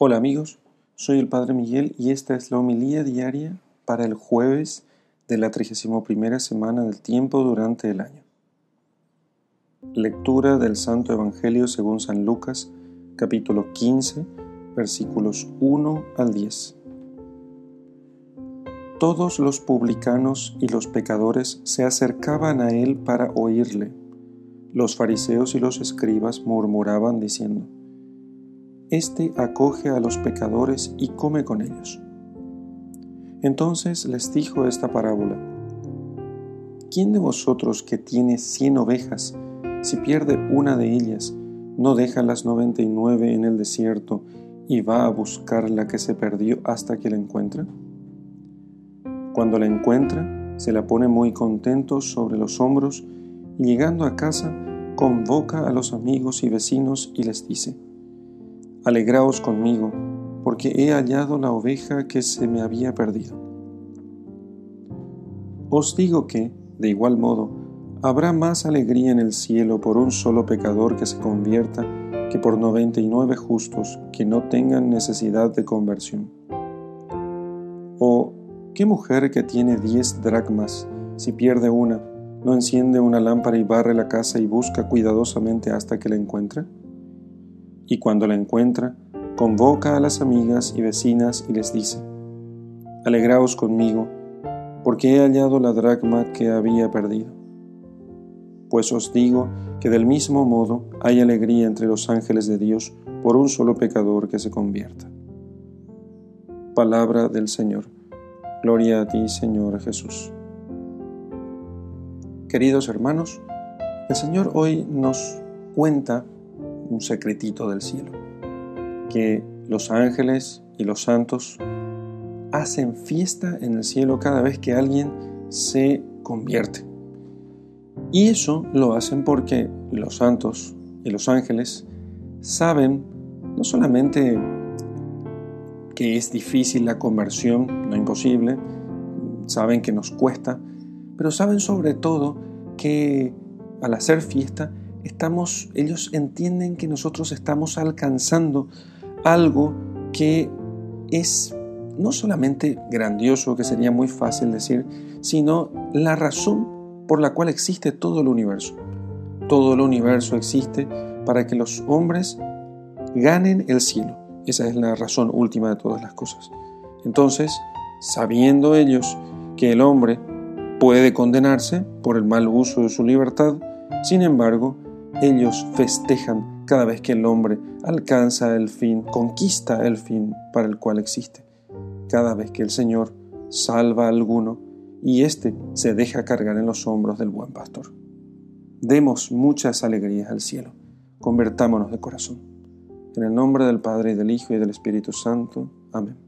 Hola amigos, soy el Padre Miguel y esta es la homilía diaria para el jueves de la 31 semana del tiempo durante el año. Lectura del Santo Evangelio según San Lucas, capítulo 15, versículos 1 al 10. Todos los publicanos y los pecadores se acercaban a él para oírle. Los fariseos y los escribas murmuraban diciendo, este acoge a los pecadores y come con ellos. Entonces les dijo esta parábola. ¿Quién de vosotros que tiene cien ovejas, si pierde una de ellas, no deja las noventa y nueve en el desierto y va a buscar la que se perdió hasta que la encuentra? Cuando la encuentra, se la pone muy contento sobre los hombros y llegando a casa, convoca a los amigos y vecinos y les dice, Alegraos conmigo, porque he hallado la oveja que se me había perdido. Os digo que, de igual modo, habrá más alegría en el cielo por un solo pecador que se convierta que por noventa y nueve justos que no tengan necesidad de conversión. O, ¿qué mujer que tiene diez dracmas, si pierde una, no enciende una lámpara y barre la casa y busca cuidadosamente hasta que la encuentre? Y cuando la encuentra, convoca a las amigas y vecinas y les dice, Alegraos conmigo, porque he hallado la dracma que había perdido. Pues os digo que del mismo modo hay alegría entre los ángeles de Dios por un solo pecador que se convierta. Palabra del Señor. Gloria a ti, Señor Jesús. Queridos hermanos, el Señor hoy nos cuenta un secretito del cielo, que los ángeles y los santos hacen fiesta en el cielo cada vez que alguien se convierte. Y eso lo hacen porque los santos y los ángeles saben no solamente que es difícil la conversión, no imposible, saben que nos cuesta, pero saben sobre todo que al hacer fiesta estamos, ellos entienden que nosotros estamos alcanzando algo que es no solamente grandioso, que sería muy fácil decir, sino la razón por la cual existe todo el universo. Todo el universo existe para que los hombres ganen el cielo. Esa es la razón última de todas las cosas. Entonces, sabiendo ellos que el hombre puede condenarse por el mal uso de su libertad, sin embargo, ellos festejan cada vez que el hombre alcanza el fin, conquista el fin para el cual existe. Cada vez que el Señor salva a alguno y éste se deja cargar en los hombros del buen pastor. Demos muchas alegrías al cielo. Convertámonos de corazón. En el nombre del Padre y del Hijo y del Espíritu Santo. Amén.